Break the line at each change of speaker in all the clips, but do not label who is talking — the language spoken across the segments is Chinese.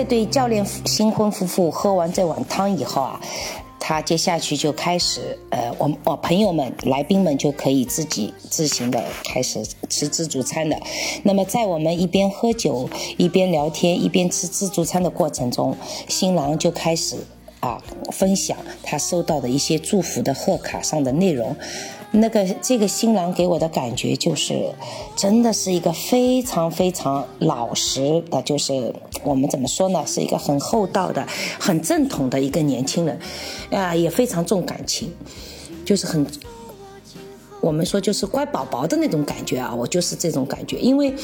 这对教练新婚夫妇喝完这碗汤以后啊。他接下去就开始，呃，我们哦朋友们、来宾们就可以自己自行的开始吃自助餐的。那么在我们一边喝酒、一边聊天、一边吃自助餐的过程中，新郎就开始啊分享他收到的一些祝福的贺卡上的内容。那个这个新郎给我的感觉就是，真的是一个非常非常老实的，就是我们怎么说呢，是一个很厚道的、很正统的一个年轻人，啊，也非常重感情，就是很，我们说就是乖宝宝的那种感觉啊，我就是这种感觉，因为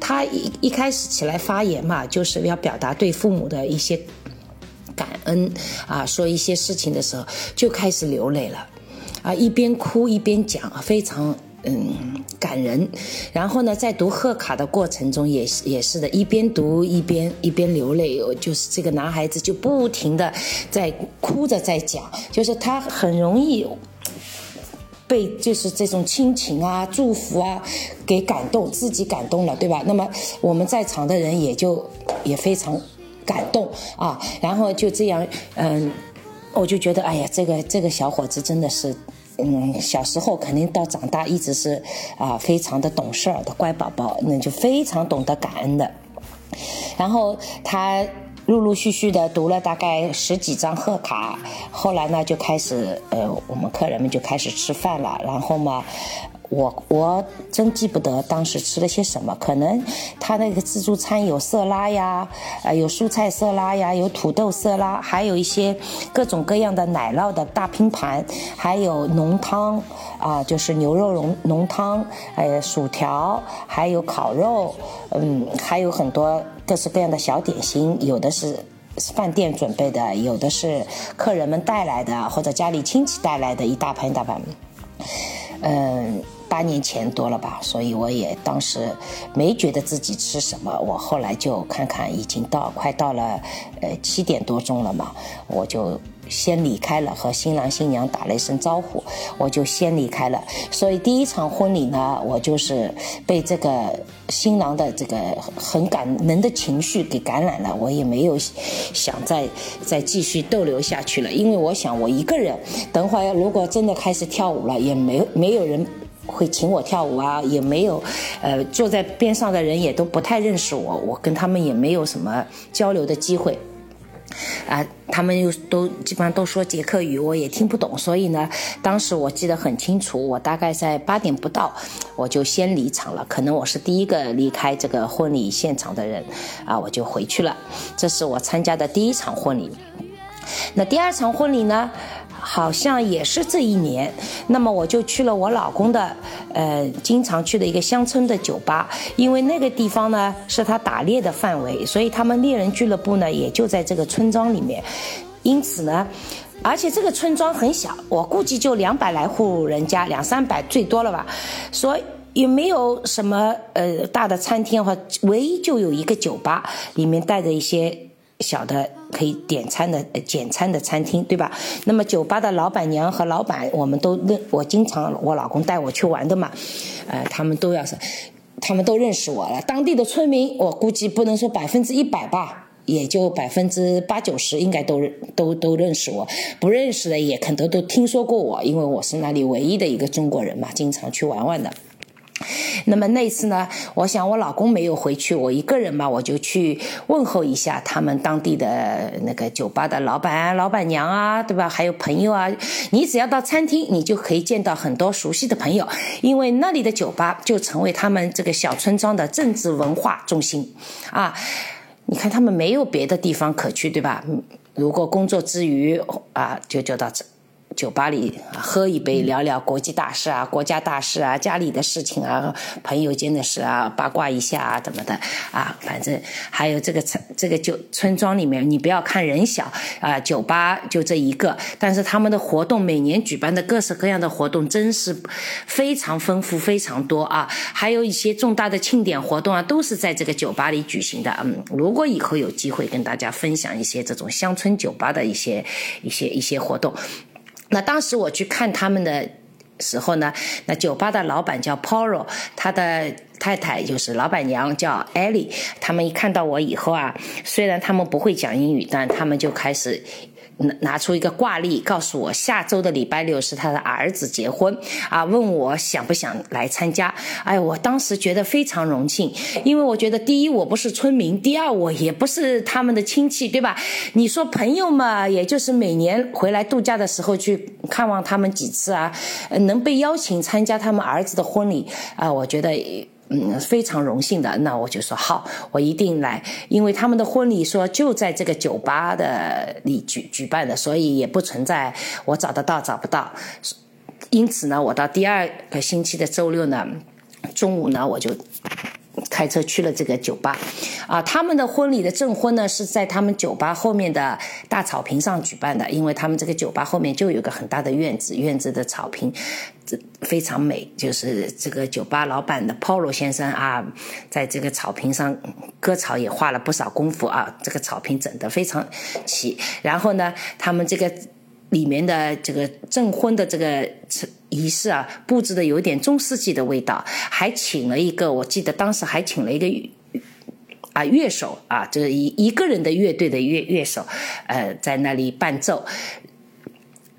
他一一开始起来发言嘛，就是要表达对父母的一些感恩啊，说一些事情的时候就开始流泪了。啊，一边哭一边讲，非常嗯感人。然后呢，在读贺卡的过程中，也是也是的，一边读一边一边流泪。就是这个男孩子就不停的在哭着在讲，就是他很容易被就是这种亲情啊、祝福啊给感动，自己感动了，对吧？那么我们在场的人也就也非常感动啊。然后就这样，嗯，我就觉得，哎呀，这个这个小伙子真的是。嗯，小时候肯定到长大一直是啊，非常的懂事儿的乖宝宝，那就非常懂得感恩的。然后他陆陆续续的读了大概十几张贺卡，后来呢就开始呃，我们客人们就开始吃饭了，然后嘛。我我真记不得当时吃了些什么，可能他那个自助餐有色拉呀，呃有蔬菜色拉呀，有土豆色拉，还有一些各种各样的奶酪的大拼盘，还有浓汤啊，就是牛肉浓浓汤，呃薯条，还有烤肉，嗯，还有很多各式各样的小点心，有的是饭店准备的，有的是客人们带来的，或者家里亲戚带来的一大盘一大盘，嗯。八年前多了吧，所以我也当时没觉得自己吃什么。我后来就看看，已经到快到了，呃七点多钟了嘛，我就先离开了，和新郎新娘打了一声招呼，我就先离开了。所以第一场婚礼呢，我就是被这个新郎的这个很感人的情绪给感染了，我也没有想再再继续逗留下去了，因为我想我一个人，等会儿如果真的开始跳舞了，也没没有人。会请我跳舞啊，也没有，呃，坐在边上的人也都不太认识我，我跟他们也没有什么交流的机会，啊，他们又都基本上都说捷克语，我也听不懂，所以呢，当时我记得很清楚，我大概在八点不到，我就先离场了，可能我是第一个离开这个婚礼现场的人，啊，我就回去了，这是我参加的第一场婚礼，那第二场婚礼呢？好像也是这一年，那么我就去了我老公的，呃，经常去的一个乡村的酒吧，因为那个地方呢是他打猎的范围，所以他们猎人俱乐部呢也就在这个村庄里面，因此呢，而且这个村庄很小，我估计就两百来户人家，两三百最多了吧，所以也没有什么呃大的餐厅或唯一就有一个酒吧，里面带着一些。小的可以点餐的简餐的餐厅，对吧？那么酒吧的老板娘和老板，我们都认，我经常我老公带我去玩的嘛，呃，他们都要是，他们都认识我了。当地的村民，我估计不能说百分之一百吧，也就百分之八九十应该都认都都认识我。不认识的也可能都听说过我，因为我是那里唯一的一个中国人嘛，经常去玩玩的。那么那次呢，我想我老公没有回去，我一个人嘛，我就去问候一下他们当地的那个酒吧的老板、老板娘啊，对吧？还有朋友啊。你只要到餐厅，你就可以见到很多熟悉的朋友，因为那里的酒吧就成为他们这个小村庄的政治文化中心啊。你看他们没有别的地方可去，对吧？如果工作之余啊，就就到这。酒吧里喝一杯，聊聊国际大事啊、国家大事啊、家里的事情啊、朋友间的事啊，八卦一下啊，怎么的啊？反正还有这个村这个酒村庄里面，你不要看人小啊，酒吧就这一个，但是他们的活动每年举办的各式各样的活动真是非常丰富、非常多啊！还有一些重大的庆典活动啊，都是在这个酒吧里举行的。嗯，如果以后有机会跟大家分享一些这种乡村酒吧的一些一些一些活动。那当时我去看他们的时候呢，那酒吧的老板叫 Poro，他的。太太就是老板娘叫艾莉，他们一看到我以后啊，虽然他们不会讲英语，但他们就开始。拿拿出一个挂历，告诉我下周的礼拜六是他的儿子结婚啊，问我想不想来参加。哎，我当时觉得非常荣幸，因为我觉得第一我不是村民，第二我也不是他们的亲戚，对吧？你说朋友嘛，也就是每年回来度假的时候去看望他们几次啊，能被邀请参加他们儿子的婚礼啊，我觉得。嗯，非常荣幸的，那我就说好，我一定来，因为他们的婚礼说就在这个酒吧的里举举办的，所以也不存在我找得到找不到。因此呢，我到第二个星期的周六呢，中午呢，我就。开车去了这个酒吧，啊，他们的婚礼的证婚呢是在他们酒吧后面的大草坪上举办的，因为他们这个酒吧后面就有个很大的院子，院子的草坪这非常美。就是这个酒吧老板的 Polo 先生啊，在这个草坪上割草也花了不少功夫啊，这个草坪整得非常齐。然后呢，他们这个。里面的这个证婚的这个仪式啊，布置的有点中世纪的味道，还请了一个，我记得当时还请了一个啊乐手啊，就是一一个人的乐队的乐乐手，呃，在那里伴奏。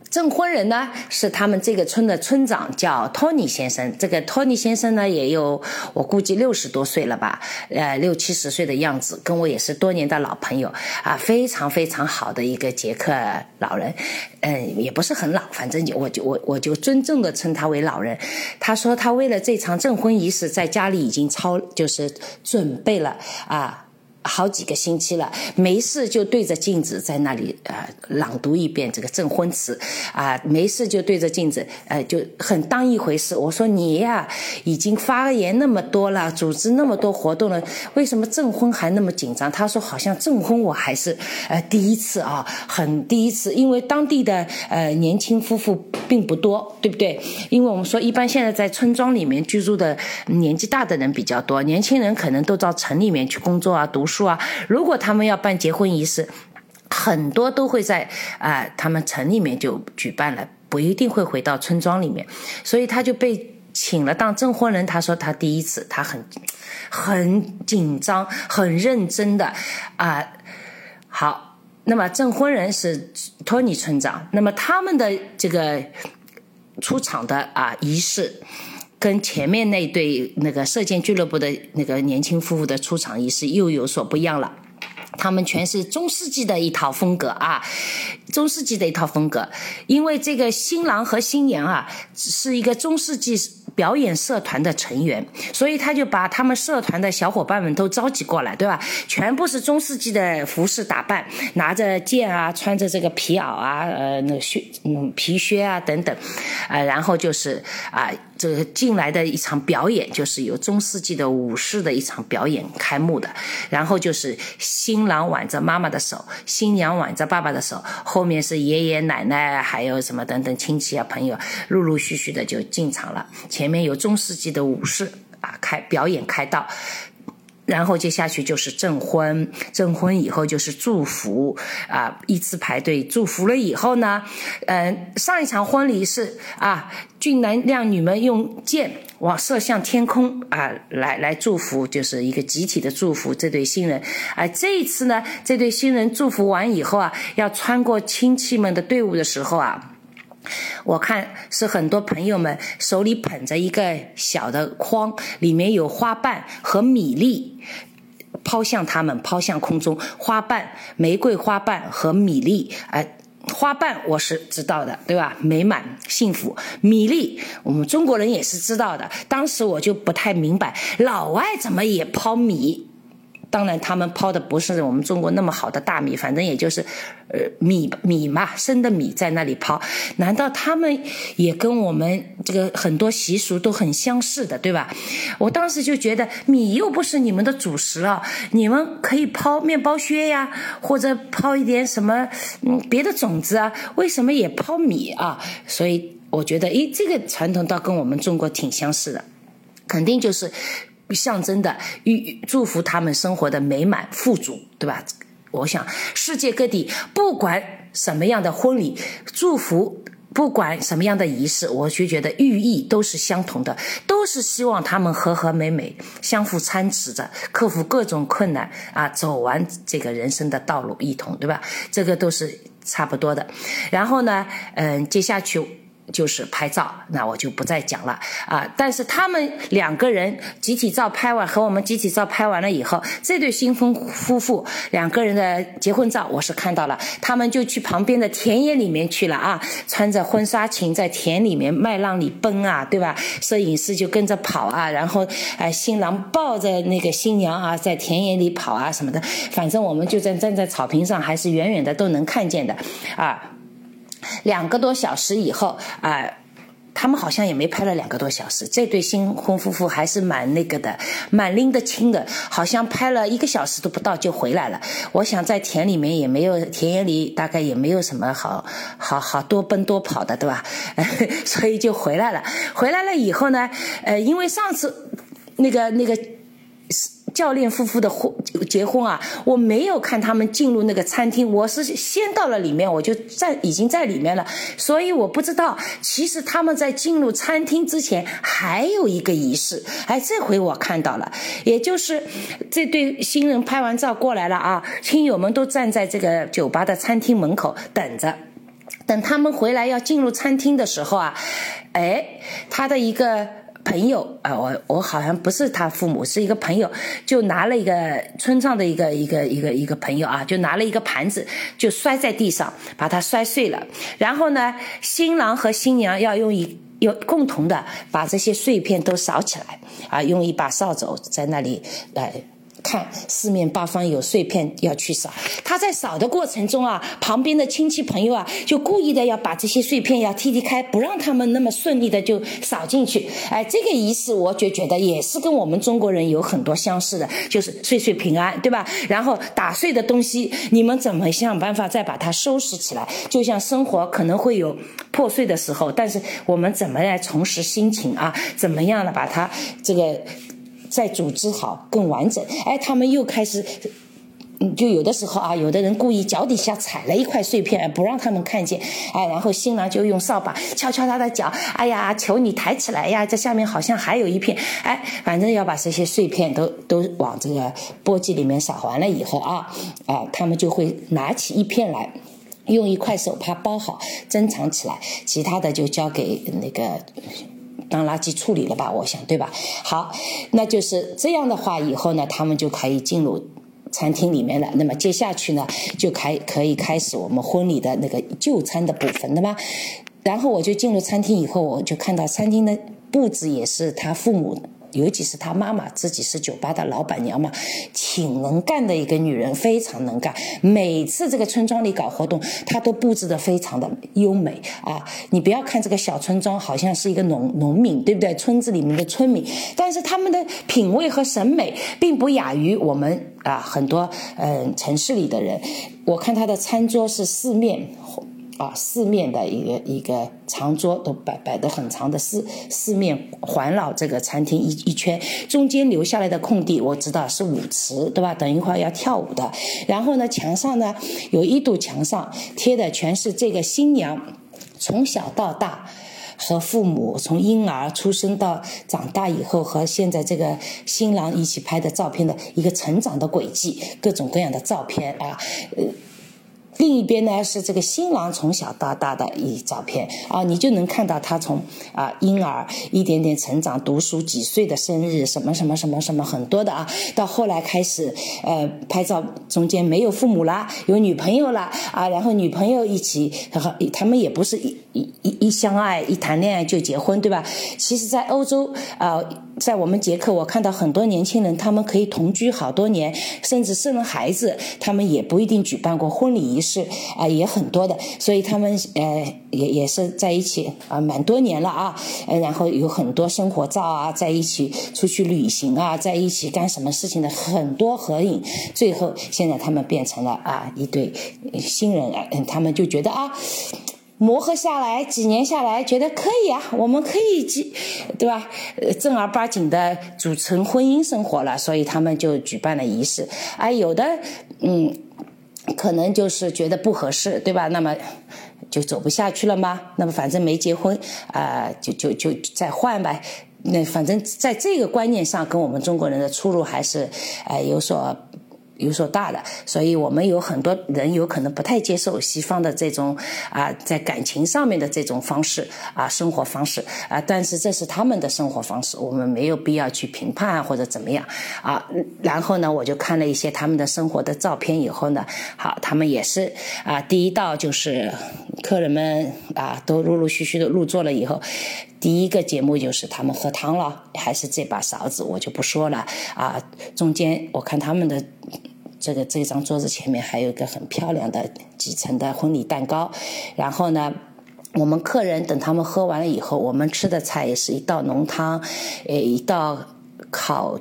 证婚人呢是他们这个村的村长，叫托尼先生。这个托尼先生呢也有我估计六十多岁了吧，呃六七十岁的样子，跟我也是多年的老朋友啊，非常非常好的一个捷克老人，嗯，也不是很老，反正就我就我我就尊重的称他为老人。他说他为了这场证婚仪式，在家里已经操就是准备了啊。好几个星期了，没事就对着镜子在那里呃朗读一遍这个证婚词，啊，没事就对着镜子，呃，就很当一回事。我说你呀，已经发言那么多了，组织那么多活动了，为什么证婚还那么紧张？他说好像证婚我还是呃第一次啊，很第一次，因为当地的呃年轻夫妇并不多，对不对？因为我们说一般现在在村庄里面居住的年纪大的人比较多，年轻人可能都到城里面去工作啊，读书。说啊，如果他们要办结婚仪式，很多都会在啊他们城里面就举办了，不一定会回到村庄里面，所以他就被请了当证婚人。他说他第一次，他很很紧张，很认真的啊。好，那么证婚人是托尼村长，那么他们的这个出场的啊仪式。跟前面那对那个射箭俱乐部的那个年轻夫妇的出场仪式又有所不一样了，他们全是中世纪的一套风格啊，中世纪的一套风格，因为这个新郎和新娘啊是一个中世纪。表演社团的成员，所以他就把他们社团的小伙伴们都召集过来，对吧？全部是中世纪的服饰打扮，拿着剑啊，穿着这个皮袄啊，呃，那靴，嗯，皮靴啊等等，啊，然后就是啊，这个进来的一场表演，就是由中世纪的武士的一场表演开幕的，然后就是新郎挽着妈妈的手，新娘挽着爸爸的手，后面是爷爷奶奶，还有什么等等亲戚啊朋友，陆陆续续的就进场了，前。面有中世纪的武士啊，开表演开道，然后接下去就是证婚，证婚以后就是祝福啊，依次排队祝福了以后呢，嗯，上一场婚礼是啊，俊男靓女们用箭往射向天空啊，来来祝福，就是一个集体的祝福这对新人。啊，这一次呢，这对新人祝福完以后啊，要穿过亲戚们的队伍的时候啊。我看是很多朋友们手里捧着一个小的筐，里面有花瓣和米粒，抛向他们，抛向空中。花瓣，玫瑰花瓣和米粒，哎，花瓣我是知道的，对吧？美满幸福。米粒，我们中国人也是知道的。当时我就不太明白，老外怎么也抛米。当然，他们抛的不是我们中国那么好的大米，反正也就是，呃，米米嘛，生的米在那里抛。难道他们也跟我们这个很多习俗都很相似的，对吧？我当时就觉得，米又不是你们的主食了，你们可以抛面包屑呀，或者抛一点什么嗯别的种子啊，为什么也抛米啊？所以我觉得，诶，这个传统倒跟我们中国挺相似的，肯定就是。象征的预祝福他们生活的美满富足，对吧？我想世界各地不管什么样的婚礼，祝福不管什么样的仪式，我就觉得寓意都是相同的，都是希望他们和和美美，相互搀持着，克服各种困难啊，走完这个人生的道路，一同，对吧？这个都是差不多的。然后呢，嗯，接下去。就是拍照，那我就不再讲了啊。但是他们两个人集体照拍完，和我们集体照拍完了以后，这对新婚夫妇两个人的结婚照我是看到了，他们就去旁边的田野里面去了啊，穿着婚纱裙在田里面麦浪里奔啊，对吧？摄影师就跟着跑啊，然后哎，新郎抱着那个新娘啊，在田野里跑啊什么的，反正我们就在站在草坪上，还是远远的都能看见的啊。两个多小时以后啊，他们好像也没拍了两个多小时。这对新婚夫妇还是蛮那个的，蛮拎得清的，好像拍了一个小时都不到就回来了。我想在田里面也没有，田野里大概也没有什么好好好多奔多跑的，对吧？所以就回来了。回来了以后呢，呃，因为上次那个那个。教练夫妇的婚结婚啊，我没有看他们进入那个餐厅，我是先到了里面，我就在已经在里面了，所以我不知道，其实他们在进入餐厅之前还有一个仪式。哎，这回我看到了，也就是这对新人拍完照过来了啊，亲友们都站在这个酒吧的餐厅门口等着，等他们回来要进入餐厅的时候啊，哎，他的一个。朋友啊，我我好像不是他父母，是一个朋友，就拿了一个村上的一个一个一个一个朋友啊，就拿了一个盘子，就摔在地上，把它摔碎了。然后呢，新郎和新娘要用一用共同的把这些碎片都扫起来啊，用一把扫帚在那里来。看四面八方有碎片要去扫，他在扫的过程中啊，旁边的亲戚朋友啊，就故意的要把这些碎片要踢踢开，不让他们那么顺利的就扫进去。哎，这个仪式我就觉得也是跟我们中国人有很多相似的，就是岁岁平安，对吧？然后打碎的东西，你们怎么想办法再把它收拾起来？就像生活可能会有破碎的时候，但是我们怎么来重拾心情啊？怎么样的把它这个？再组织好更完整，哎，他们又开始，就有的时候啊，有的人故意脚底下踩了一块碎片，不让他们看见，哎，然后新郎就用扫把敲敲他的脚，哎呀，求你抬起来呀，这下面好像还有一片，哎，反正要把这些碎片都都往这个簸箕里面撒完了以后啊，啊，他们就会拿起一片来，用一块手帕包好，珍藏起来，其他的就交给那个。当垃圾处理了吧，我想对吧？好，那就是这样的话，以后呢，他们就可以进入餐厅里面了。那么接下去呢，就开可以开始我们婚礼的那个就餐的部分，对吗？然后我就进入餐厅以后，我就看到餐厅的布置也是他父母。尤其是他妈妈自己是酒吧的老板娘嘛，挺能干的一个女人，非常能干。每次这个村庄里搞活动，她都布置的非常的优美啊！你不要看这个小村庄好像是一个农农民，对不对？村子里面的村民，但是他们的品味和审美并不亚于我们啊很多嗯城市里的人。我看他的餐桌是四面。啊，四面的一个一个长桌都摆摆的很长的四四面环绕这个餐厅一一圈，中间留下来的空地我知道是舞池，对吧？等一会儿要跳舞的。然后呢，墙上呢有一堵墙上贴的全是这个新娘从小到大和父母从婴儿出生到长大以后和现在这个新郎一起拍的照片的一个成长的轨迹，各种各样的照片啊，呃。另一边呢是这个新郎从小到大的一照片啊，你就能看到他从啊婴儿一点点成长，读书几岁的生日什么什么什么什么很多的啊，到后来开始呃拍照，中间没有父母啦，有女朋友啦啊，然后女朋友一起，他们也不是一一一相爱一谈恋爱就结婚对吧？其实，在欧洲啊，在我们捷克，我看到很多年轻人，他们可以同居好多年，甚至生了孩子，他们也不一定举办过婚礼仪式。啊，也很多的，所以他们呃也也是在一起啊，蛮多年了啊，呃，然后有很多生活照啊，在一起出去旅行啊，在一起干什么事情的很多合影，最后现在他们变成了啊一对新人啊，他们就觉得啊。磨合下来，几年下来，觉得可以啊，我们可以结，对吧？正儿八经的组成婚姻生活了，所以他们就举办了仪式。啊，有的，嗯。可能就是觉得不合适，对吧？那么就走不下去了吗？那么反正没结婚啊，就就就再换呗。那反正在这个观念上，跟我们中国人的出入还是呃有所。有所大的，所以我们有很多人有可能不太接受西方的这种啊，在感情上面的这种方式啊，生活方式啊，但是这是他们的生活方式，我们没有必要去评判或者怎么样啊。然后呢，我就看了一些他们的生活的照片以后呢，好，他们也是啊，第一道就是客人们啊都陆陆续续的入座了以后，第一个节目就是他们喝汤了，还是这把勺子，我就不说了啊。中间我看他们的。这个这张桌子前面还有一个很漂亮的几层的婚礼蛋糕，然后呢，我们客人等他们喝完了以后，我们吃的菜也是一道浓汤，呃，一道烤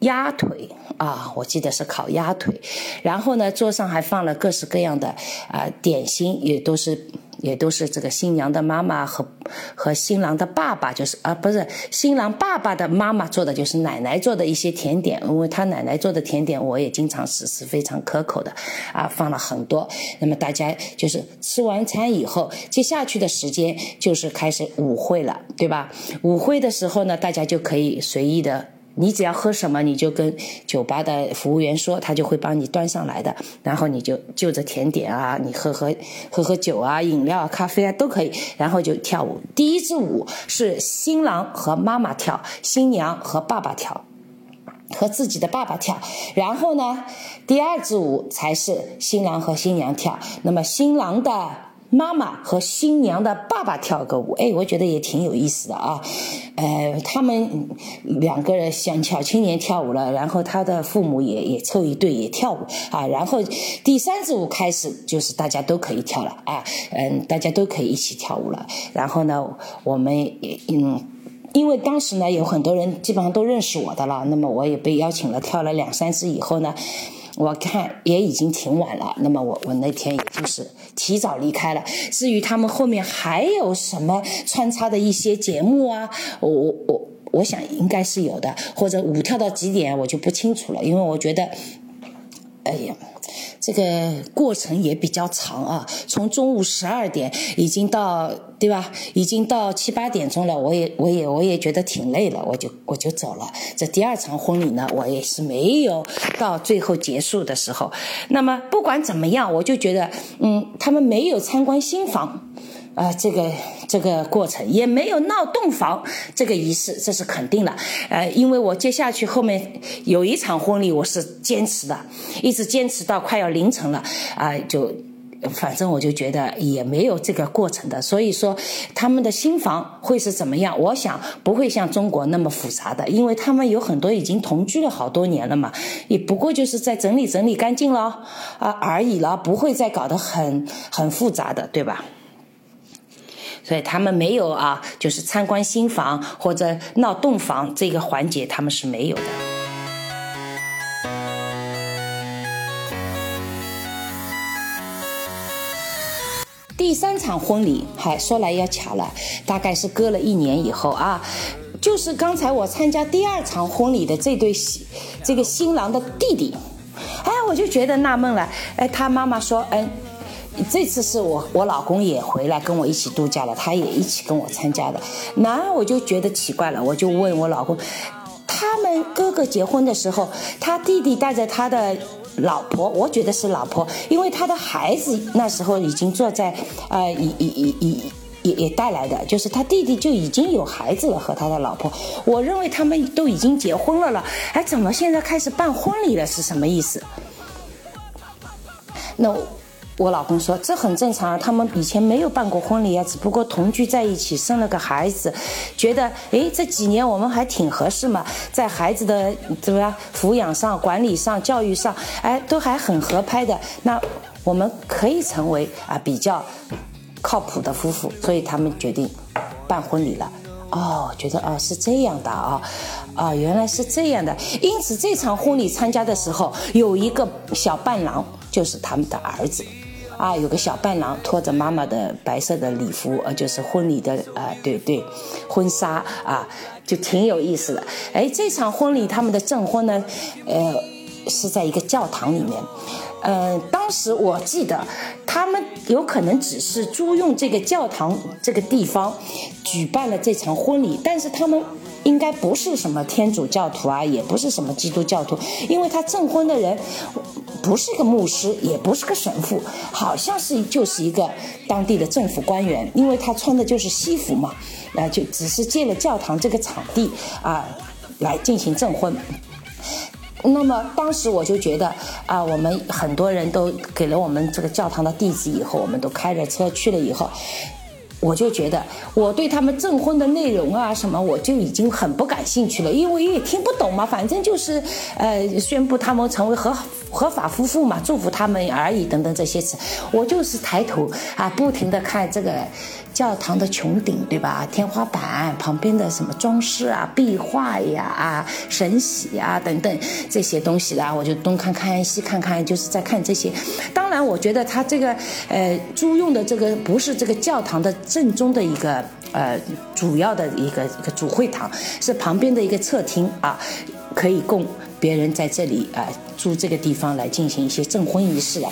鸭腿啊，我记得是烤鸭腿，然后呢，桌上还放了各式各样的啊点心，也都是。也都是这个新娘的妈妈和和新郎的爸爸，就是啊，不是新郎爸爸的妈妈做的，就是奶奶做的一些甜点。因为他奶奶做的甜点，我也经常吃，是非常可口的啊，放了很多。那么大家就是吃完餐以后，接下去的时间就是开始舞会了，对吧？舞会的时候呢，大家就可以随意的。你只要喝什么，你就跟酒吧的服务员说，他就会帮你端上来的。然后你就就着甜点啊，你喝喝喝喝酒啊，饮料啊、咖啡啊都可以。然后就跳舞。第一支舞是新郎和妈妈跳，新娘和爸爸跳，和自己的爸爸跳。然后呢，第二支舞才是新郎和新娘跳。那么新郎的。妈妈和新娘的爸爸跳个舞，哎，我觉得也挺有意思的啊。呃，他们两个人小小青年跳舞了，然后他的父母也也凑一对也跳舞啊。然后第三支舞开始就是大家都可以跳了啊，嗯，大家都可以一起跳舞了。然后呢，我们也嗯，因为当时呢有很多人基本上都认识我的了，那么我也被邀请了，跳了两三支以后呢。我看也已经挺晚了，那么我我那天也就是提早离开了。至于他们后面还有什么穿插的一些节目啊，我我我我想应该是有的，或者舞跳到几点我就不清楚了，因为我觉得，哎呀。这个过程也比较长啊，从中午十二点已经到，对吧？已经到七八点钟了，我也我也我也觉得挺累了，我就我就走了。这第二场婚礼呢，我也是没有到最后结束的时候。那么不管怎么样，我就觉得，嗯，他们没有参观新房。啊，这个这个过程也没有闹洞房这个仪式，这是肯定的。呃，因为我接下去后面有一场婚礼，我是坚持的，一直坚持到快要凌晨了啊，就反正我就觉得也没有这个过程的。所以说，他们的新房会是怎么样？我想不会像中国那么复杂的，因为他们有很多已经同居了好多年了嘛，也不过就是在整理整理干净了啊而已了，不会再搞得很很复杂的，对吧？所以他们没有啊，就是参观新房或者闹洞房这个环节，他们是没有的。第三场婚礼，还说来也巧了，大概是隔了一年以后啊，就是刚才我参加第二场婚礼的这对新这个新郎的弟弟，哎，我就觉得纳闷了，哎，他妈妈说，嗯。这次是我我老公也回来跟我一起度假了，他也一起跟我参加的。那我就觉得奇怪了，我就问我老公，他们哥哥结婚的时候，他弟弟带着他的老婆，我觉得是老婆，因为他的孩子那时候已经坐在，呃，也也也也也也带来的，就是他弟弟就已经有孩子了和他的老婆。我认为他们都已经结婚了了，哎，怎么现在开始办婚礼了？是什么意思？那。我老公说这很正常啊，他们以前没有办过婚礼啊，只不过同居在一起，生了个孩子，觉得诶这几年我们还挺合适嘛，在孩子的怎么样抚养上、管理上、教育上，哎都还很合拍的，那我们可以成为啊比较靠谱的夫妇，所以他们决定办婚礼了。哦，觉得啊是这样的啊，啊原来是这样的，因此这场婚礼参加的时候有一个小伴郎，就是他们的儿子。啊，有个小伴郎拖着妈妈的白色的礼服，呃，就是婚礼的啊，对对，婚纱啊，就挺有意思的。哎，这场婚礼他们的证婚呢，呃，是在一个教堂里面，呃，当时我记得他们有可能只是租用这个教堂这个地方举办了这场婚礼，但是他们。应该不是什么天主教徒啊，也不是什么基督教徒，因为他证婚的人不是个牧师，也不是个神父，好像是就是一个当地的政府官员，因为他穿的就是西服嘛，那就只是借了教堂这个场地啊来进行证婚。那么当时我就觉得啊，我们很多人都给了我们这个教堂的地址以后，我们都开着车去了以后。我就觉得我对他们证婚的内容啊什么，我就已经很不感兴趣了，因为也听不懂嘛，反正就是，呃，宣布他们成为合合法夫妇嘛，祝福他们而已等等这些词，我就是抬头啊，不停的看这个。教堂的穹顶，对吧？天花板旁边的什么装饰啊、壁画呀、啊神玺啊等等这些东西啦，我就东看看西看看，就是在看这些。当然，我觉得他这个呃租用的这个不是这个教堂的正宗的一个呃主要的一个一个主会堂，是旁边的一个侧厅啊，可以供别人在这里啊住这个地方来进行一些证婚仪式啊。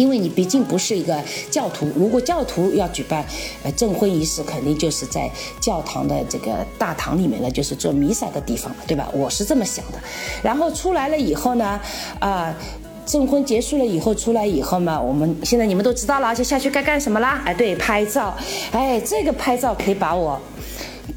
因为你毕竟不是一个教徒，如果教徒要举办呃证婚仪式，肯定就是在教堂的这个大堂里面了，就是做弥撒的地方对吧？我是这么想的。然后出来了以后呢，啊，证婚结束了以后出来以后嘛，我们现在你们都知道了，就下去该干什么啦？哎，对，拍照。哎，这个拍照可以把我。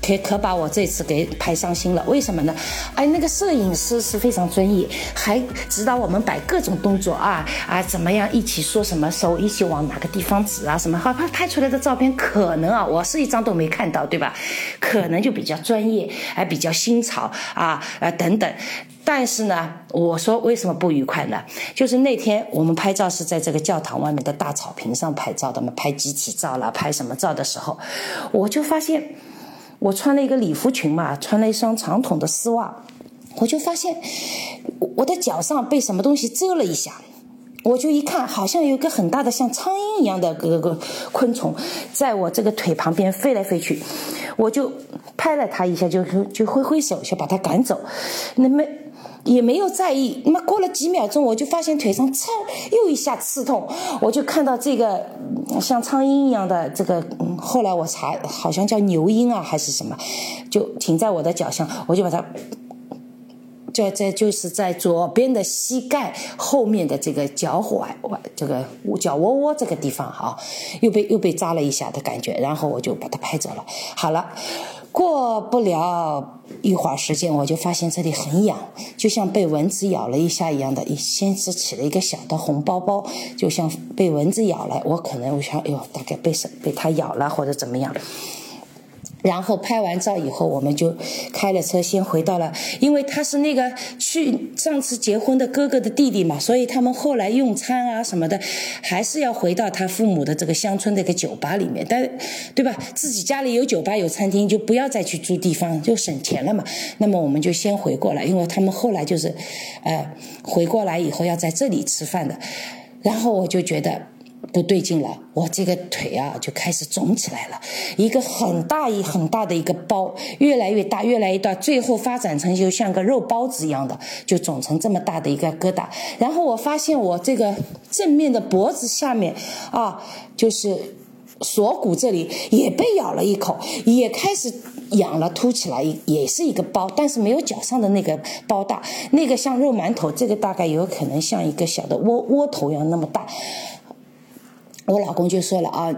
可可把我这次给拍伤心了，为什么呢？哎，那个摄影师是非常专业，还指导我们摆各种动作啊啊，怎么样一起说什么手一起往哪个地方指啊什么，好拍拍出来的照片可能啊，我是一张都没看到，对吧？可能就比较专业，还比较新潮啊啊等等。但是呢，我说为什么不愉快呢？就是那天我们拍照是在这个教堂外面的大草坪上拍照的嘛，拍集体照了，拍什么照的时候，我就发现。我穿了一个礼服裙嘛，穿了一双长筒的丝袜，我就发现我的脚上被什么东西蛰了一下，我就一看，好像有个很大的像苍蝇一样的个个昆虫，在我这个腿旁边飞来飞去，我就拍了它一下，就就挥挥手，就把它赶走，那么。也没有在意，那么过了几秒钟，我就发现腿上刺又一下刺痛，我就看到这个像苍蝇一样的这个，后来我查好像叫牛蝇啊还是什么，就停在我的脚上，我就把它，在在就是在左边的膝盖后面的这个脚踝，这个脚窝窝这个地方哈，又被又被扎了一下的感觉，然后我就把它拍走了。好了。过不了一会儿时间，我就发现这里很痒，就像被蚊子咬了一下一样的，先是起了一个小的红包包，就像被蚊子咬了。我可能我想，哎呦，大概被什被它咬了或者怎么样。然后拍完照以后，我们就开了车，先回到了，因为他是那个去上次结婚的哥哥的弟弟嘛，所以他们后来用餐啊什么的，还是要回到他父母的这个乡村的一个酒吧里面，但对吧？自己家里有酒吧有餐厅，就不要再去租地方，就省钱了嘛。那么我们就先回过来，因为他们后来就是，呃，回过来以后要在这里吃饭的，然后我就觉得。不对劲了，我这个腿啊就开始肿起来了，一个很大一很大的一个包，越来越大，越来越大，最后发展成就像个肉包子一样的，就肿成这么大的一个疙瘩。然后我发现我这个正面的脖子下面啊，就是锁骨这里也被咬了一口，也开始痒了，凸起来，也是一个包，但是没有脚上的那个包大，那个像肉馒头，这个大概有可能像一个小的窝窝头一样那么大。我老公就说了啊，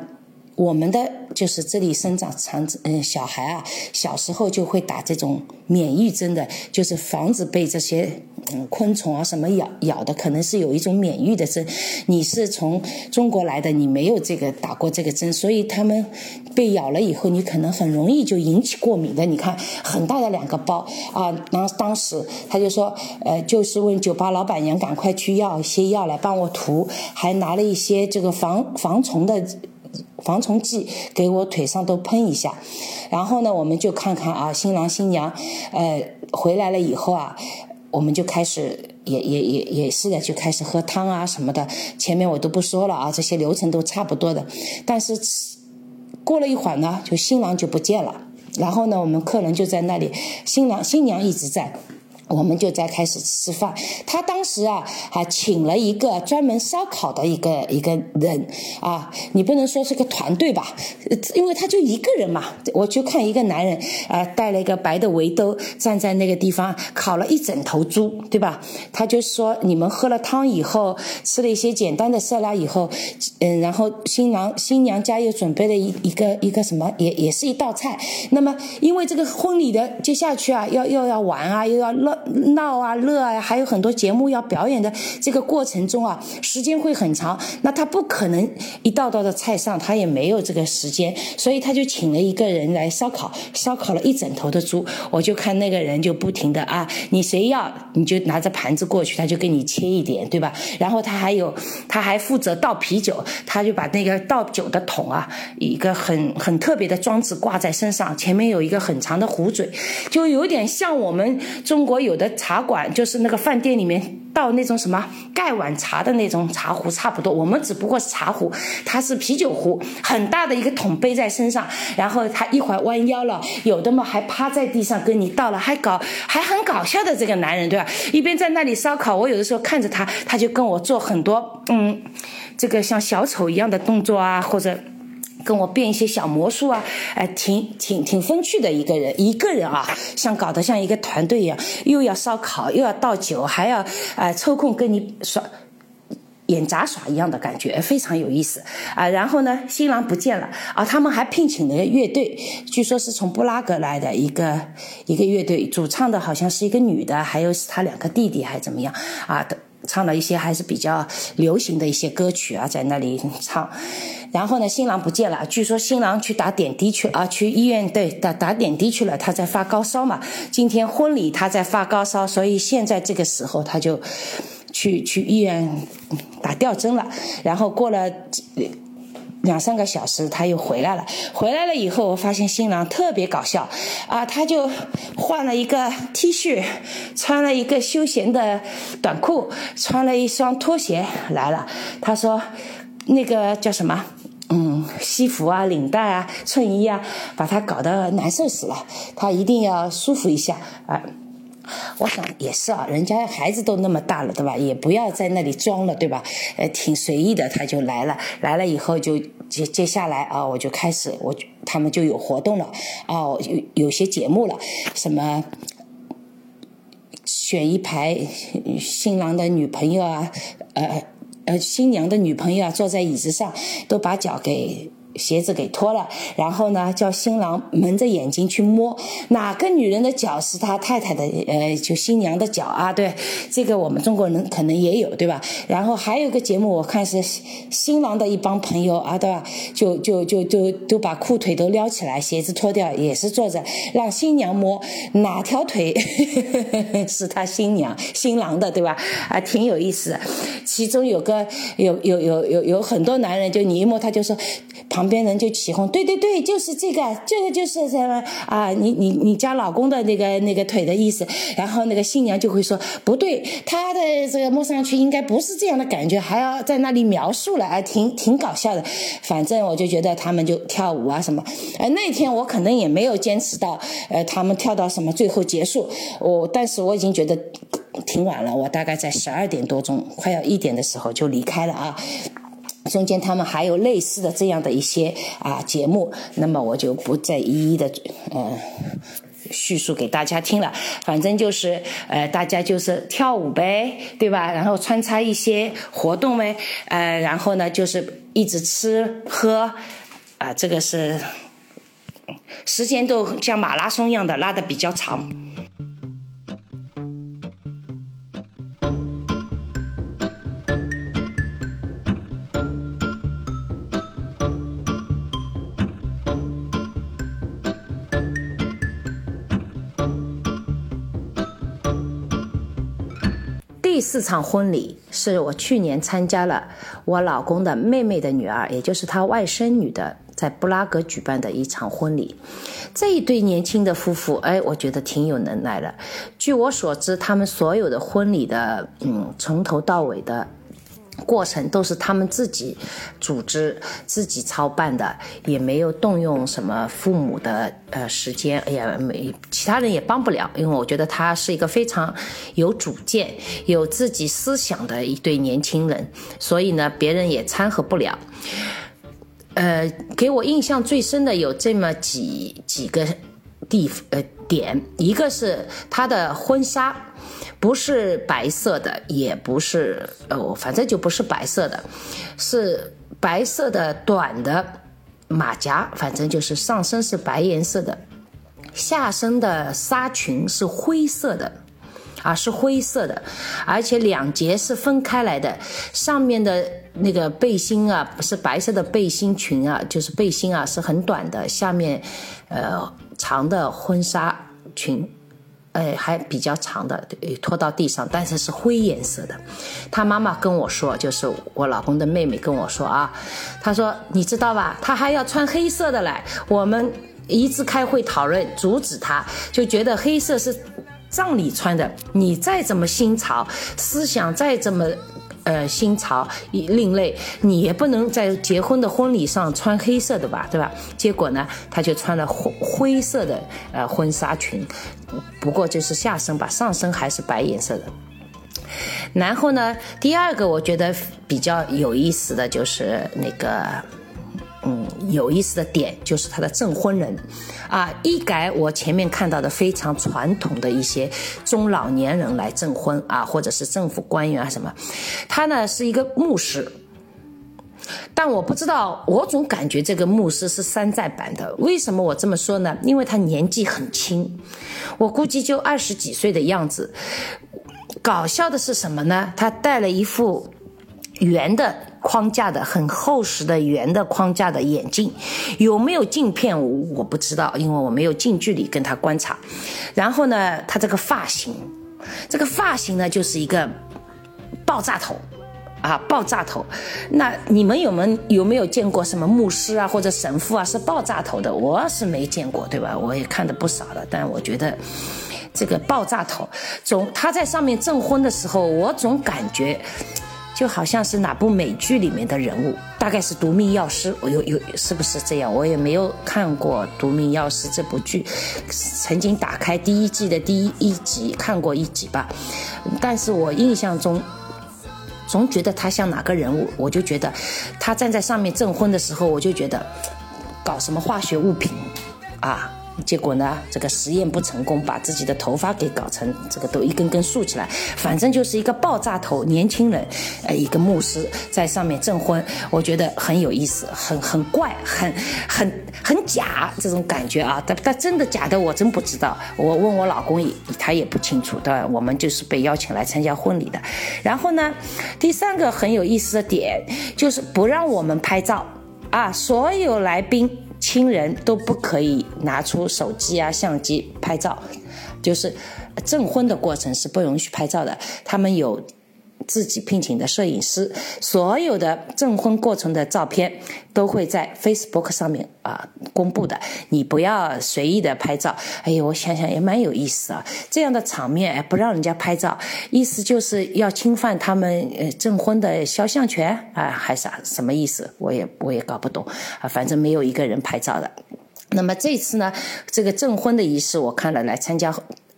我们的就是这里生长长嗯小孩啊，小时候就会打这种免疫针的，就是防止被这些嗯昆虫啊什么咬咬的，可能是有一种免疫的针。你是从中国来的，你没有这个打过这个针，所以他们被咬了以后，你可能很容易就引起过敏的。你看很大的两个包啊，当当时他就说，呃，就是问酒吧老板娘赶快去要一些药来帮我涂，还拿了一些这个防。防虫的防虫剂给我腿上都喷一下，然后呢，我们就看看啊，新郎新娘，呃，回来了以后啊，我们就开始也也也也是的，就开始喝汤啊什么的。前面我都不说了啊，这些流程都差不多的。但是过了一会儿呢，就新郎就不见了，然后呢，我们客人就在那里，新郎新娘一直在。我们就在开始吃饭。他当时啊，还请了一个专门烧烤的一个一个人啊，你不能说是个团队吧，因为他就一个人嘛。我就看一个男人啊，戴了一个白的围兜，站在那个地方烤了一整头猪，对吧？他就说，你们喝了汤以后，吃了一些简单的色拉以后，嗯，然后新郎新娘家又准备了一一个一个什么，也也是一道菜。那么因为这个婚礼的接下去啊，要又要玩啊，又要闹啊乐啊，还有很多节目要表演的这个过程中啊，时间会很长。那他不可能一道道的菜上，他也没有这个时间，所以他就请了一个人来烧烤，烧烤了一整头的猪。我就看那个人就不停的啊，你谁要你就拿着盘子过去，他就给你切一点，对吧？然后他还有他还负责倒啤酒，他就把那个倒酒的桶啊，一个很很特别的装置挂在身上，前面有一个很长的壶嘴，就有点像我们中国。有的茶馆就是那个饭店里面倒那种什么盖碗茶的那种茶壶差不多，我们只不过是茶壶，它是啤酒壶，很大的一个桶背在身上，然后他一会儿弯腰了，有的嘛还趴在地上跟你倒了，还搞还很搞笑的这个男人对吧？一边在那里烧烤，我有的时候看着他，他就跟我做很多嗯，这个像小丑一样的动作啊，或者。跟我变一些小魔术啊，哎，挺挺挺风趣的一个人，一个人啊，像搞得像一个团队一样，又要烧烤，又要倒酒，还要哎抽空跟你耍演杂耍一样的感觉，非常有意思啊。然后呢，新郎不见了啊，他们还聘请了乐队，据说是从布拉格来的一个一个乐队，主唱的好像是一个女的，还有是他两个弟弟还怎么样啊？唱了一些还是比较流行的一些歌曲啊，在那里唱。然后呢，新郎不见了，据说新郎去打点滴去啊，去医院对打打点滴去了，他在发高烧嘛。今天婚礼他在发高烧，所以现在这个时候他就去去医院打吊针了。然后过了两三个小时，他又回来了。回来了以后，我发现新郎特别搞笑啊，他就换了一个 T 恤，穿了一个休闲的短裤，穿了一双拖鞋来了。他说那个叫什么？嗯，西服啊，领带啊，衬衣啊，把他搞得难受死了。他一定要舒服一下啊。我想也是啊，人家孩子都那么大了，对吧？也不要在那里装了，对吧？呃，挺随意的，他就来了。来了以后就接接下来啊，我就开始我他们就有活动了啊，有有些节目了，什么选一排新郎的女朋友啊，呃。呃，新娘的女朋友啊，坐在椅子上，都把脚给。鞋子给脱了，然后呢，叫新郎蒙着眼睛去摸哪个女人的脚是他太太的，呃，就新娘的脚啊。对，这个我们中国人可能也有，对吧？然后还有个节目，我看是新郎的一帮朋友啊，对吧？就就就就都把裤腿都撩起来，鞋子脱掉，也是坐着让新娘摸哪条腿 是他新娘新郎的，对吧？啊，挺有意思。其中有个有有有有有很多男人，就你一摸他就说旁。旁边人就起哄，对对对，就是这个，这个就是什么啊？你你你家老公的那个那个腿的意思。然后那个新娘就会说，不对，他的这个摸上去应该不是这样的感觉，还要在那里描述了，哎，挺挺搞笑的。反正我就觉得他们就跳舞啊什么。哎，那天我可能也没有坚持到，呃，他们跳到什么最后结束。我但是我已经觉得挺晚了，我大概在十二点多钟，快要一点的时候就离开了啊。中间他们还有类似的这样的一些啊节目，那么我就不再一一的嗯叙述给大家听了。反正就是呃大家就是跳舞呗，对吧？然后穿插一些活动呗，呃然后呢就是一直吃喝啊，这个是时间都像马拉松一样的拉的比较长。四场婚礼是我去年参加了我老公的妹妹的女儿，也就是他外甥女的，在布拉格举办的一场婚礼。这一对年轻的夫妇，哎，我觉得挺有能耐的。据我所知，他们所有的婚礼的，嗯，从头到尾的过程都是他们自己组织、自己操办的，也没有动用什么父母的呃时间，也没其他人也帮不了。因为我觉得他是一个非常有主见、有自己思想的一对年轻人，所以呢，别人也掺和不了。呃，给我印象最深的有这么几几个地呃点，一个是他的婚纱。不是白色的，也不是呃，反正就不是白色的，是白色的短的马甲，反正就是上身是白颜色的，下身的纱裙是灰色的，啊是灰色的，而且两节是分开来的，上面的那个背心啊是白色的背心裙啊，就是背心啊是很短的，下面呃长的婚纱裙。哎，还比较长的，拖到地上，但是是灰颜色的。他妈妈跟我说，就是我老公的妹妹跟我说啊，他说你知道吧，他还要穿黑色的来。我们一直开会讨论，阻止他，就觉得黑色是葬礼穿的。你再怎么新潮，思想再怎么。呃，新潮另类，你也不能在结婚的婚礼上穿黑色的吧，对吧？结果呢，他就穿了灰灰色的呃婚纱裙，不过就是下身吧，上身还是白颜色的。然后呢，第二个我觉得比较有意思的就是那个。嗯，有意思的点就是他的证婚人，啊，一改我前面看到的非常传统的一些中老年人来证婚啊，或者是政府官员啊什么，他呢是一个牧师，但我不知道，我总感觉这个牧师是山寨版的。为什么我这么说呢？因为他年纪很轻，我估计就二十几岁的样子。搞笑的是什么呢？他戴了一副圆的。框架的很厚实的圆的框架的眼镜，有没有镜片我不知道，因为我没有近距离跟他观察。然后呢，他这个发型，这个发型呢就是一个爆炸头，啊，爆炸头。那你们有没有没有见过什么牧师啊或者神父啊是爆炸头的？我是没见过，对吧？我也看的不少了，但我觉得这个爆炸头，总他在上面证婚的时候，我总感觉。就好像是哪部美剧里面的人物，大概是《夺命药师》，我有有是不是这样？我也没有看过《夺命药师》这部剧，曾经打开第一季的第一一集看过一集吧，但是我印象中总觉得他像哪个人物，我就觉得他站在上面证婚的时候，我就觉得搞什么化学物品啊。结果呢，这个实验不成功，把自己的头发给搞成这个都一根根竖起来，反正就是一个爆炸头年轻人，呃，一个牧师在上面证婚，我觉得很有意思，很很怪，很很很假这种感觉啊！但但真的假的我真不知道，我问我老公也他也不清楚，对？我们就是被邀请来参加婚礼的。然后呢，第三个很有意思的点就是不让我们拍照啊，所有来宾。亲人都不可以拿出手机啊、相机拍照，就是证婚的过程是不允许拍照的。他们有。自己聘请的摄影师，所有的证婚过程的照片都会在 Facebook 上面啊公布的。你不要随意的拍照。哎呦，我想想也蛮有意思啊，这样的场面哎不让人家拍照，意思就是要侵犯他们呃证婚的肖像权啊，还是什么意思？我也我也搞不懂啊，反正没有一个人拍照的。那么这次呢，这个证婚的仪式，我看了来参加。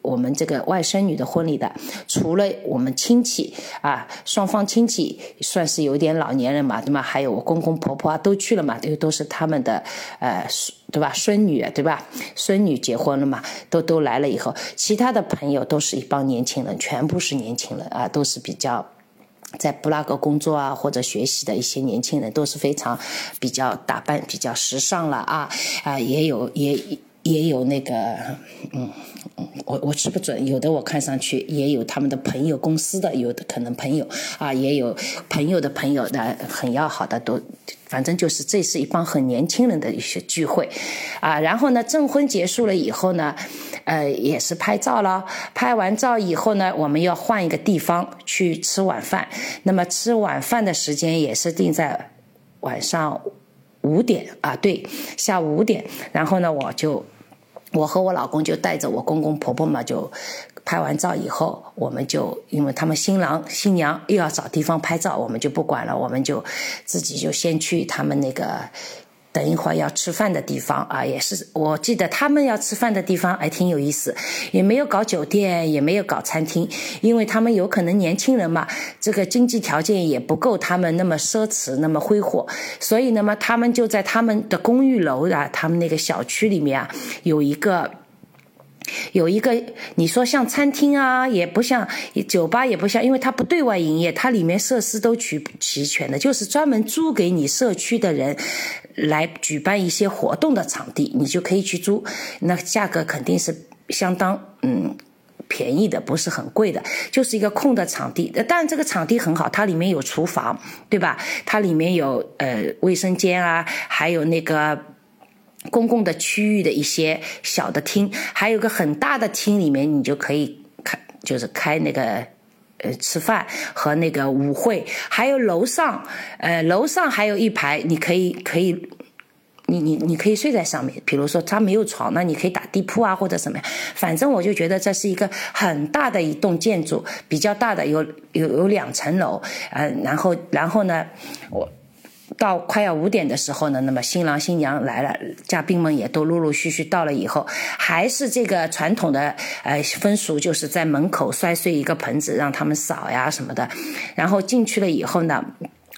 我们这个外甥女的婚礼的，除了我们亲戚啊，双方亲戚算是有点老年人嘛，对吗？还有我公公婆婆啊，都去了嘛，都都是他们的呃，对吧？孙女对吧？孙女结婚了嘛，都都来了以后，其他的朋友都是一帮年轻人，全部是年轻人啊，都是比较在布拉格工作啊或者学习的一些年轻人，都是非常比较打扮比较时尚了啊啊，也有也也有那个嗯。我我吃不准，有的我看上去也有他们的朋友公司的，有的可能朋友啊，也有朋友的朋友的很要好的，都反正就是这是一帮很年轻人的一些聚会，啊，然后呢证婚结束了以后呢，呃也是拍照了，拍完照以后呢，我们要换一个地方去吃晚饭，那么吃晚饭的时间也是定在晚上五点啊，对，下午五点，然后呢我就。我和我老公就带着我公公婆婆嘛，就拍完照以后，我们就因为他们新郎新娘又要找地方拍照，我们就不管了，我们就自己就先去他们那个。等一会儿要吃饭的地方啊，也是我记得他们要吃饭的地方还挺有意思，也没有搞酒店，也没有搞餐厅，因为他们有可能年轻人嘛，这个经济条件也不够他们那么奢侈，那么挥霍，所以那么他们就在他们的公寓楼啊，他们那个小区里面啊，有一个。有一个，你说像餐厅啊，也不像酒吧，也不像，因为它不对外营业，它里面设施都齐齐全的，就是专门租给你社区的人来举办一些活动的场地，你就可以去租，那价格肯定是相当嗯便宜的，不是很贵的，就是一个空的场地。但这个场地很好，它里面有厨房，对吧？它里面有呃卫生间啊，还有那个。公共的区域的一些小的厅，还有个很大的厅，里面你就可以开，就是开那个呃吃饭和那个舞会。还有楼上，呃楼上还有一排，你可以可以，你你你可以睡在上面。比如说他没有床，那你可以打地铺啊或者什么。反正我就觉得这是一个很大的一栋建筑，比较大的，有有有两层楼，呃，然后然后呢，我。到快要五点的时候呢，那么新郎新娘来了，嘉宾们也都陆陆续续到了以后，还是这个传统的呃风俗，就是在门口摔碎一个盆子让他们扫呀什么的，然后进去了以后呢，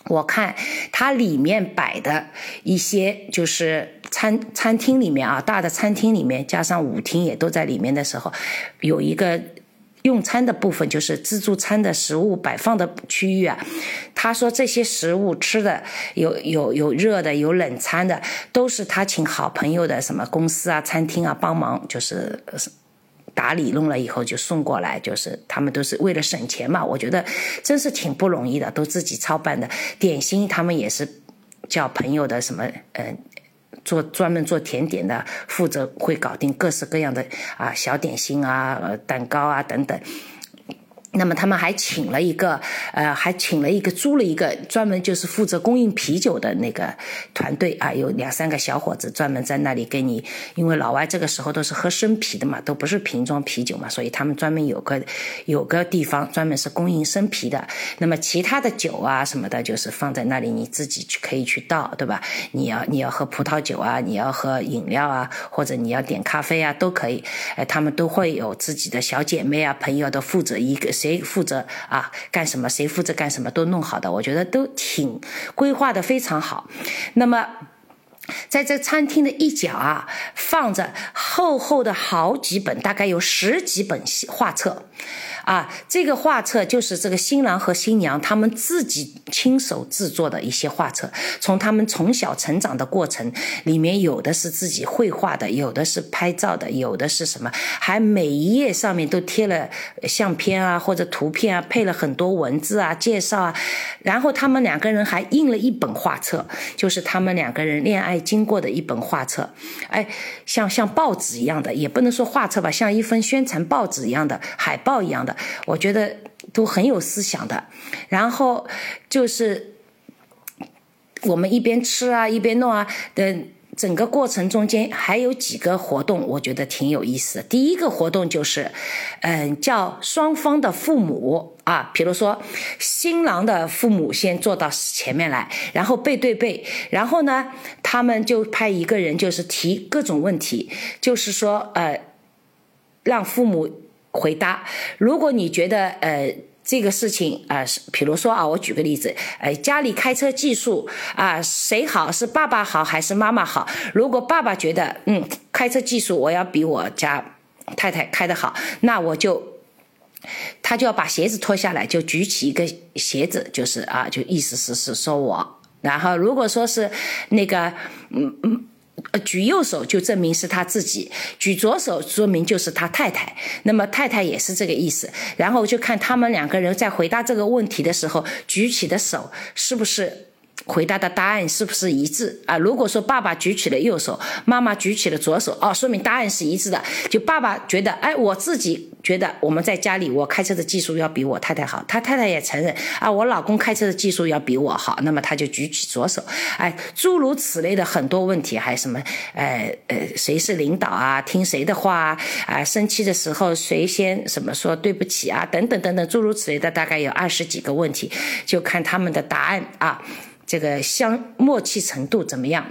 我看它里面摆的一些就是餐餐厅里面啊，大的餐厅里面加上舞厅也都在里面的时候，有一个。用餐的部分就是自助餐的食物摆放的区域啊。他说这些食物吃的有有有热的有冷餐的，都是他请好朋友的什么公司啊餐厅啊帮忙，就是打理弄了以后就送过来，就是他们都是为了省钱嘛。我觉得真是挺不容易的，都自己操办的点心，他们也是叫朋友的什么嗯。做专门做甜点的，负责会搞定各式各样的啊小点心啊、蛋糕啊等等。那么他们还请了一个，呃，还请了一个租了一个专门就是负责供应啤酒的那个团队啊，有两三个小伙子专门在那里给你，因为老外这个时候都是喝生啤的嘛，都不是瓶装啤酒嘛，所以他们专门有个有个地方专门是供应生啤的。那么其他的酒啊什么的，就是放在那里，你自己去可以去倒，对吧？你要你要喝葡萄酒啊，你要喝饮料啊，或者你要点咖啡啊，都可以。哎，他们都会有自己的小姐妹啊、朋友都负责一个。谁负责啊？干什么？谁负责干什么？都弄好的，我觉得都挺规划的非常好。那么，在这餐厅的一角啊，放着厚厚的好几本，大概有十几本画册。啊，这个画册就是这个新郎和新娘他们自己亲手制作的一些画册，从他们从小成长的过程里面，有的是自己绘画的，有的是拍照的，有的是什么，还每一页上面都贴了相片啊或者图片啊，配了很多文字啊介绍啊，然后他们两个人还印了一本画册，就是他们两个人恋爱经过的一本画册，哎，像像报纸一样的，也不能说画册吧，像一份宣传报纸一样的海报一样的。我觉得都很有思想的，然后就是我们一边吃啊一边弄啊的整个过程中间还有几个活动，我觉得挺有意思的。第一个活动就是，嗯，叫双方的父母啊，比如说新郎的父母先坐到前面来，然后背对背，然后呢，他们就派一个人就是提各种问题，就是说呃，让父母。回答：如果你觉得呃这个事情啊是，比如说啊，我举个例子，呃家里开车技术啊谁好是爸爸好还是妈妈好？如果爸爸觉得嗯开车技术我要比我家太太开的好，那我就他就要把鞋子脱下来，就举起一个鞋子，就是啊就意思是是说我，然后如果说是那个嗯嗯。呃，举右手就证明是他自己，举左手说明就是他太太。那么太太也是这个意思。然后就看他们两个人在回答这个问题的时候，举起的手是不是回答的答案是不是一致啊？如果说爸爸举起了右手，妈妈举起了左手，哦，说明答案是一致的。就爸爸觉得，哎，我自己觉得我们在家里，我开车的技术要比我太太好，他太太也承认啊，我老公开车的技术要比我好，那么他就举起左手，哎，诸如此类的很多问题，还什么，呃呃，谁是领导啊？听谁的话啊？啊生气的时候谁先什么说对不起啊？等等等等，诸如此类的，大概有二十几个问题，就看他们的答案啊，这个相默契程度怎么样？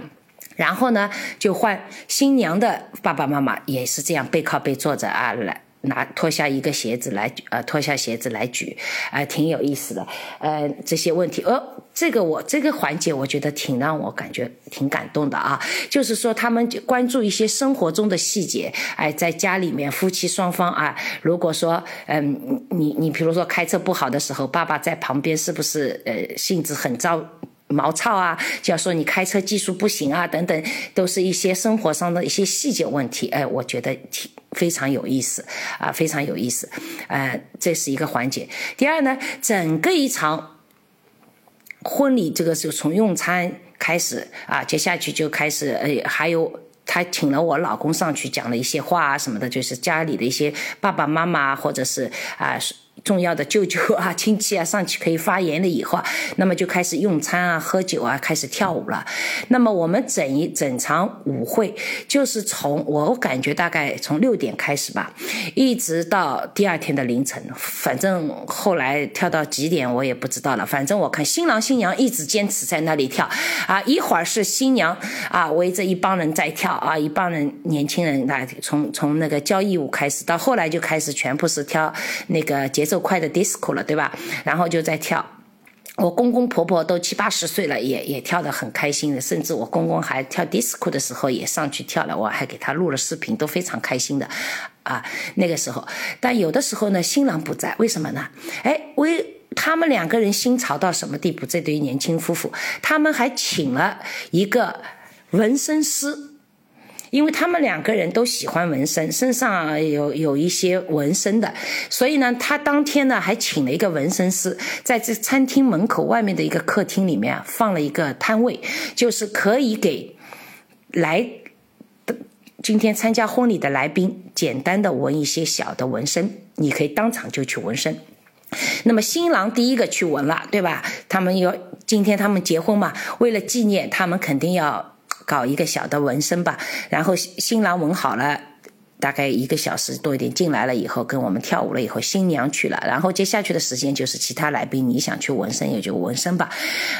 然后呢，就换新娘的爸爸妈妈也是这样背靠背坐着啊，来拿脱下一个鞋子来，呃，脱下鞋子来举，啊，挺有意思的。呃，这些问题，呃，这个我这个环节我觉得挺让我感觉挺感动的啊。就是说他们关注一些生活中的细节，哎，在家里面夫妻双方啊，如果说，嗯，你你比如说开车不好的时候，爸爸在旁边是不是呃性子很糟？毛糙啊，就要说你开车技术不行啊，等等，都是一些生活上的一些细节问题。哎，我觉得挺非常有意思啊，非常有意思。呃，这是一个环节。第二呢，整个一场婚礼，这个是从用餐开始啊，接下去就开始，呃，还有他请了我老公上去讲了一些话啊什么的，就是家里的一些爸爸妈妈或者是啊。重要的舅舅啊、亲戚啊上去可以发言了以后，那么就开始用餐啊、喝酒啊、开始跳舞了。那么我们整一整场舞会就是从我感觉大概从六点开始吧，一直到第二天的凌晨。反正后来跳到几点我也不知道了。反正我看新郎新娘一直坚持在那里跳啊，一会儿是新娘啊围着一帮人在跳啊，一帮人年轻人那从从那个交谊舞开始，到后来就开始全部是跳那个节。奏快的 disco 了，对吧？然后就在跳，我公公婆婆都七八十岁了，也也跳得很开心的。甚至我公公还跳 disco 的时候也上去跳了，我还给他录了视频，都非常开心的啊。那个时候，但有的时候呢，新郎不在，为什么呢？哎，为他们两个人新潮到什么地步？这对年轻夫妇，他们还请了一个纹身师。因为他们两个人都喜欢纹身，身上有有一些纹身的，所以呢，他当天呢还请了一个纹身师，在这餐厅门口外面的一个客厅里面放了一个摊位，就是可以给来今天参加婚礼的来宾简单的纹一些小的纹身，你可以当场就去纹身。那么新郎第一个去纹了，对吧？他们要今天他们结婚嘛，为了纪念，他们肯定要。搞一个小的纹身吧，然后新郎纹好了，大概一个小时多一点进来了以后，跟我们跳舞了以后，新娘去了，然后接下去的时间就是其他来宾，你想去纹身也就纹身吧，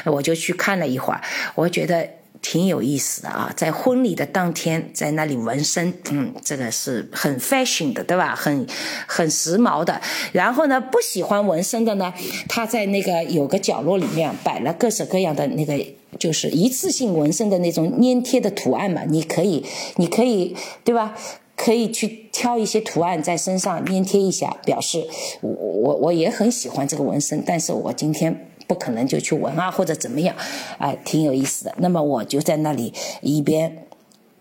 我就去看了一会儿，我觉得。挺有意思的啊，在婚礼的当天在那里纹身，嗯，这个是很 fashion 的，对吧？很很时髦的。然后呢，不喜欢纹身的呢，他在那个有个角落里面摆了各式各样的那个，就是一次性纹身的那种粘贴的图案嘛。你可以，你可以，对吧？可以去挑一些图案在身上粘贴一下，表示我我我也很喜欢这个纹身，但是我今天。不可能就去纹啊，或者怎么样，哎，挺有意思的。那么我就在那里一边，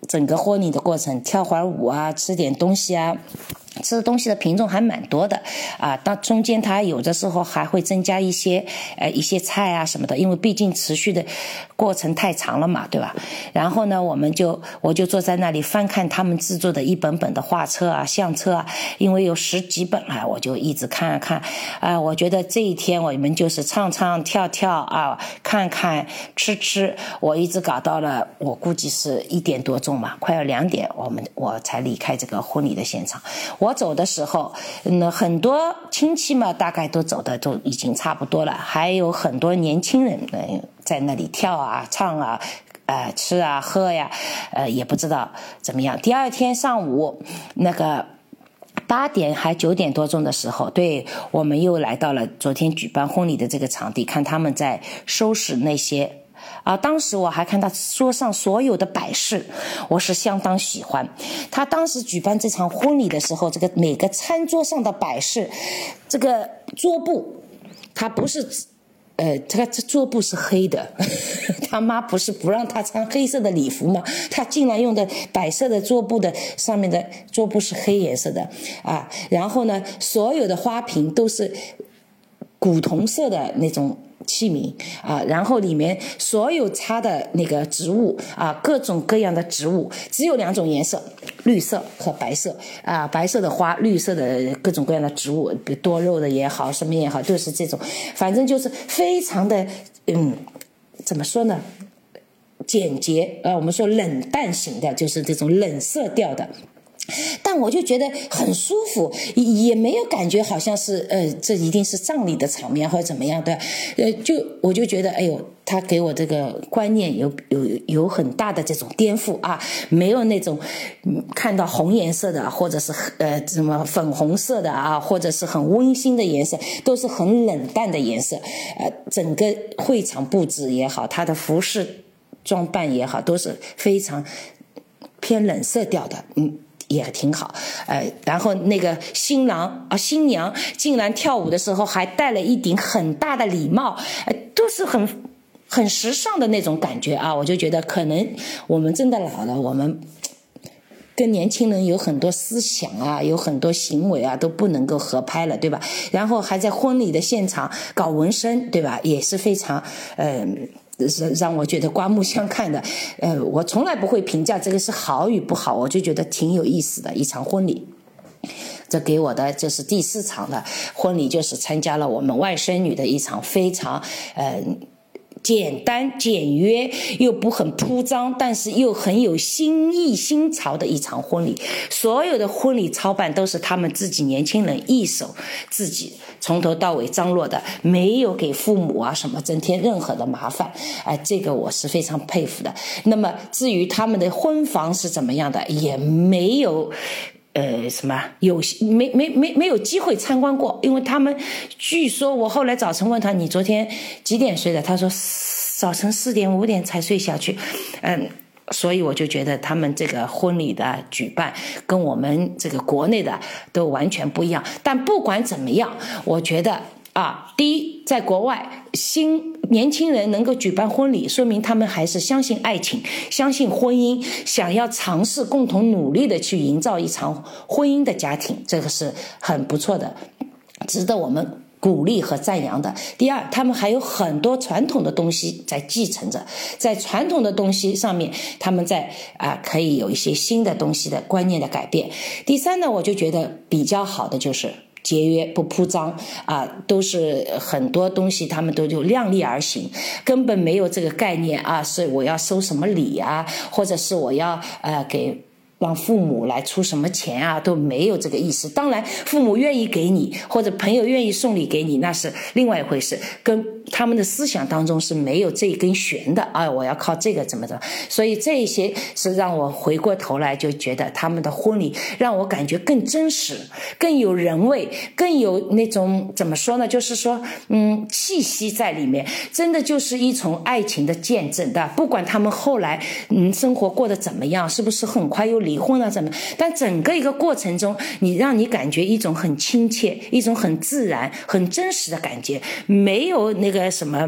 整个婚礼的过程跳会儿舞啊，吃点东西啊。吃的东西的品种还蛮多的啊，到中间它有的时候还会增加一些呃一些菜啊什么的，因为毕竟持续的过程太长了嘛，对吧？然后呢，我们就我就坐在那里翻看他们制作的一本本的画册啊、相册啊，因为有十几本啊，我就一直看啊看啊。我觉得这一天我们就是唱唱跳跳啊，看看吃吃，我一直搞到了我估计是一点多钟嘛，快要两点，我们我才离开这个婚礼的现场。我我走的时候，那很多亲戚嘛，大概都走的都已经差不多了，还有很多年轻人在那里跳啊、唱啊、呃、吃啊、喝呀，呃，也不知道怎么样。第二天上午，那个八点还九点多钟的时候，对我们又来到了昨天举办婚礼的这个场地，看他们在收拾那些。啊，当时我还看他桌上所有的摆饰，我是相当喜欢。他当时举办这场婚礼的时候，这个每个餐桌上的摆饰，这个桌布，他不是，呃，这个这桌布是黑的，他妈不是不让他穿黑色的礼服吗？他竟然用的摆设的桌布的上面的桌布是黑颜色的啊，然后呢，所有的花瓶都是。古铜色的那种。器皿啊，然后里面所有插的那个植物啊，各种各样的植物，只有两种颜色，绿色和白色啊，白色的花，绿色的各种各样的植物，比多肉的也好，什么也好，都是这种，反正就是非常的，嗯，怎么说呢？简洁啊，我们说冷淡型的，就是这种冷色调的。但我就觉得很舒服，也没有感觉好像是呃，这一定是葬礼的场面或者怎么样的，呃，就我就觉得，哎呦，他给我这个观念有有有很大的这种颠覆啊，没有那种看到红颜色的或者是呃什么粉红色的啊，或者是很温馨的颜色，都是很冷淡的颜色，呃，整个会场布置也好，他的服饰装扮也好，都是非常偏冷色调的，嗯。也挺好，呃，然后那个新郎啊新娘竟然跳舞的时候还戴了一顶很大的礼帽，呃，都是很很时尚的那种感觉啊！我就觉得可能我们真的老了，我们跟年轻人有很多思想啊，有很多行为啊都不能够合拍了，对吧？然后还在婚礼的现场搞纹身，对吧？也是非常嗯。是让我觉得刮目相看的，呃，我从来不会评价这个是好与不好，我就觉得挺有意思的一场婚礼。这给我的这是第四场的婚礼，就是参加了我们外甥女的一场非常，嗯。简单简约又不很铺张，但是又很有新意新潮的一场婚礼。所有的婚礼操办都是他们自己年轻人一手自己从头到尾张罗的，没有给父母啊什么增添任何的麻烦。哎，这个我是非常佩服的。那么至于他们的婚房是怎么样的，也没有。呃，什么有没没没没有机会参观过？因为他们据说我后来早晨问他，你昨天几点睡的？他说早晨四点五点才睡下去。嗯，所以我就觉得他们这个婚礼的举办跟我们这个国内的都完全不一样。但不管怎么样，我觉得。啊，第一，在国外，新年轻人能够举办婚礼，说明他们还是相信爱情，相信婚姻，想要尝试共同努力的去营造一场婚姻的家庭，这个是很不错的，值得我们鼓励和赞扬的。第二，他们还有很多传统的东西在继承着，在传统的东西上面，他们在啊可以有一些新的东西的观念的改变。第三呢，我就觉得比较好的就是。节约不铺张啊，都是很多东西，他们都就量力而行，根本没有这个概念啊，是我要收什么礼啊，或者是我要呃给。让父母来出什么钱啊，都没有这个意思。当然，父母愿意给你，或者朋友愿意送礼给你，那是另外一回事。跟他们的思想当中是没有这一根弦的啊！我要靠这个怎么着？所以这一些是让我回过头来就觉得他们的婚礼让我感觉更真实、更有人味、更有那种怎么说呢？就是说，嗯，气息在里面，真的就是一种爱情的见证的。不管他们后来嗯生活过得怎么样，是不是很快又。离婚了怎么？但整个一个过程中，你让你感觉一种很亲切、一种很自然、很真实的感觉，没有那个什么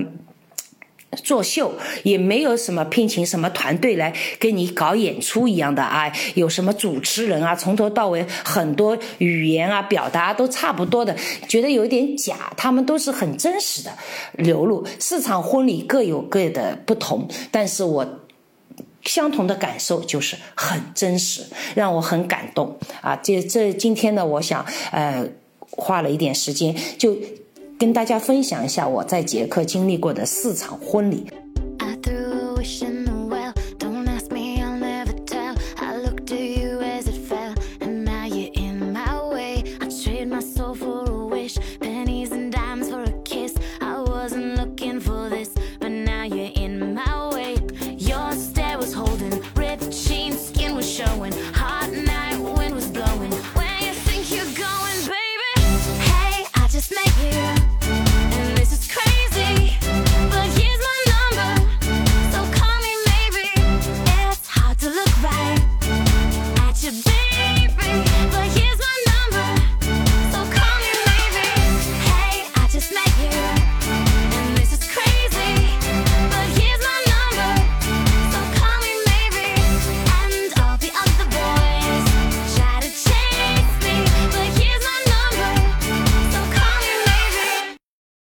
作秀，也没有什么聘请什么团队来给你搞演出一样的啊，有什么主持人啊，从头到尾很多语言啊表达都差不多的，觉得有点假。他们都是很真实的流露。四场婚礼各有各的不同，但是我。相同的感受就是很真实，让我很感动啊！这这今天呢，我想呃花了一点时间，就跟大家分享一下我在捷克经历过的四场婚礼。